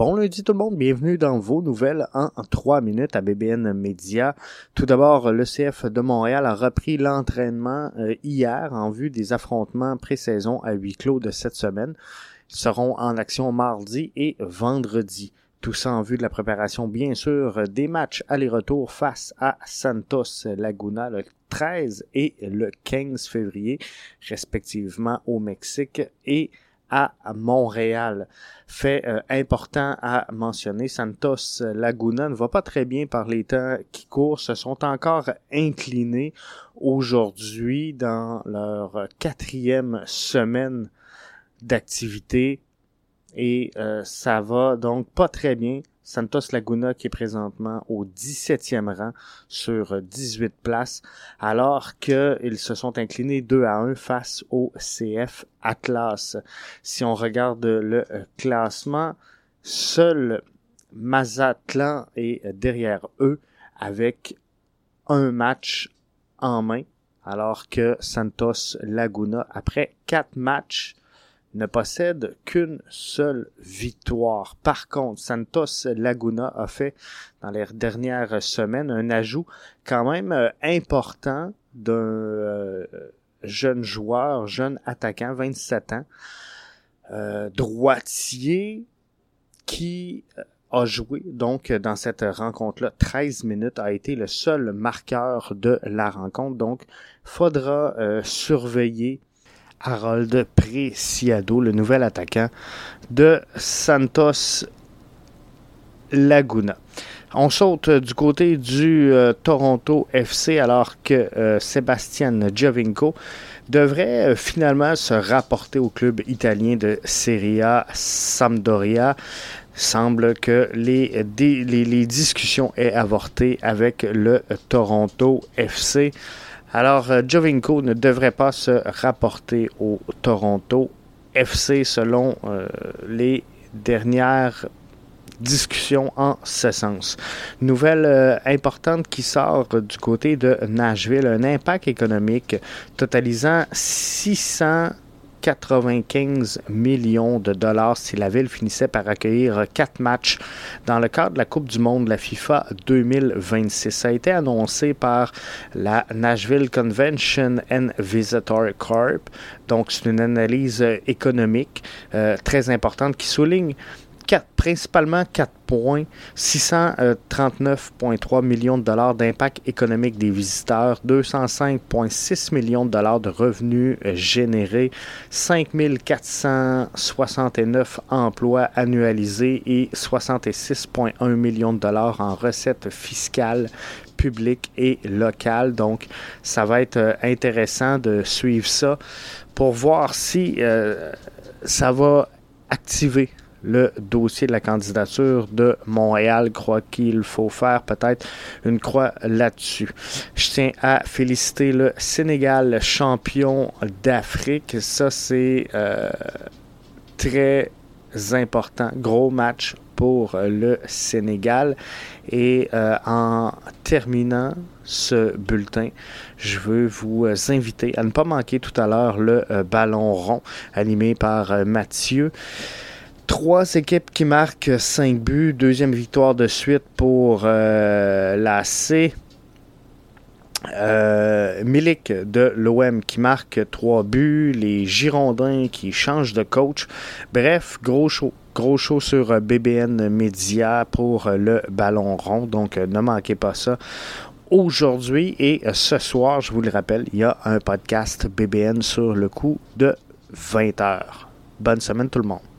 Bon lundi tout le monde, bienvenue dans vos nouvelles en trois minutes à BBN Media. Tout d'abord, le CF de Montréal a repris l'entraînement euh, hier en vue des affrontements pré-saison à huis clos de cette semaine. Ils seront en action mardi et vendredi. Tout ça en vue de la préparation, bien sûr, des matchs aller-retour face à Santos Laguna le 13 et le 15 février, respectivement au Mexique et à Montréal. Fait euh, important à mentionner, Santos Laguna ne va pas très bien par les temps qui courent, se sont encore inclinés aujourd'hui dans leur quatrième semaine d'activité et euh, ça va donc pas très bien Santos Laguna qui est présentement au 17e rang sur 18 places, alors qu'ils se sont inclinés 2 à 1 face au CF Atlas. Si on regarde le classement, seul Mazatlan est derrière eux avec un match en main, alors que Santos Laguna, après quatre matchs, ne possède qu'une seule victoire. Par contre, Santos Laguna a fait dans les dernières semaines un ajout quand même euh, important d'un euh, jeune joueur, jeune attaquant, 27 ans, euh, droitier, qui a joué donc dans cette rencontre-là 13 minutes, a été le seul marqueur de la rencontre. Donc, faudra surveiller Harold Preciado, le nouvel attaquant de Santos Laguna. On saute du côté du euh, Toronto FC alors que euh, Sébastien Giovinco devrait euh, finalement se rapporter au club italien de Serie A Sampdoria. Semble que les discussions aient avorté avec le Toronto FC. Alors, euh, Jovinko ne devrait pas se rapporter au Toronto FC selon euh, les dernières discussions en ce sens. Nouvelle euh, importante qui sort du côté de Nashville, un impact économique totalisant 600 95 millions de dollars si la ville finissait par accueillir quatre matchs dans le cadre de la Coupe du Monde de la FIFA 2026. Ça a été annoncé par la Nashville Convention and Visitor Corp. Donc, c'est une analyse économique euh, très importante qui souligne principalement 4 points, 639,3 millions de dollars d'impact économique des visiteurs, 205,6 millions de dollars de revenus euh, générés, 5469 emplois annualisés et 66,1 millions de dollars en recettes fiscales publiques et locales. Donc, ça va être euh, intéressant de suivre ça pour voir si euh, ça va activer le dossier de la candidature de Montréal. croit qu'il faut faire peut-être une croix là-dessus. Je tiens à féliciter le Sénégal champion d'Afrique. Ça, c'est euh, très important. Gros match pour le Sénégal. Et euh, en terminant ce bulletin, je veux vous inviter à ne pas manquer tout à l'heure le euh, ballon rond animé par Mathieu. Trois équipes qui marquent 5 buts. Deuxième victoire de suite pour euh, la C. Euh, Milik de l'OM qui marque 3 buts. Les Girondins qui changent de coach. Bref, gros show. Gros show sur BBN Media pour le ballon rond. Donc, ne manquez pas ça aujourd'hui et ce soir, je vous le rappelle, il y a un podcast BBN sur le coup de 20 heures. Bonne semaine tout le monde.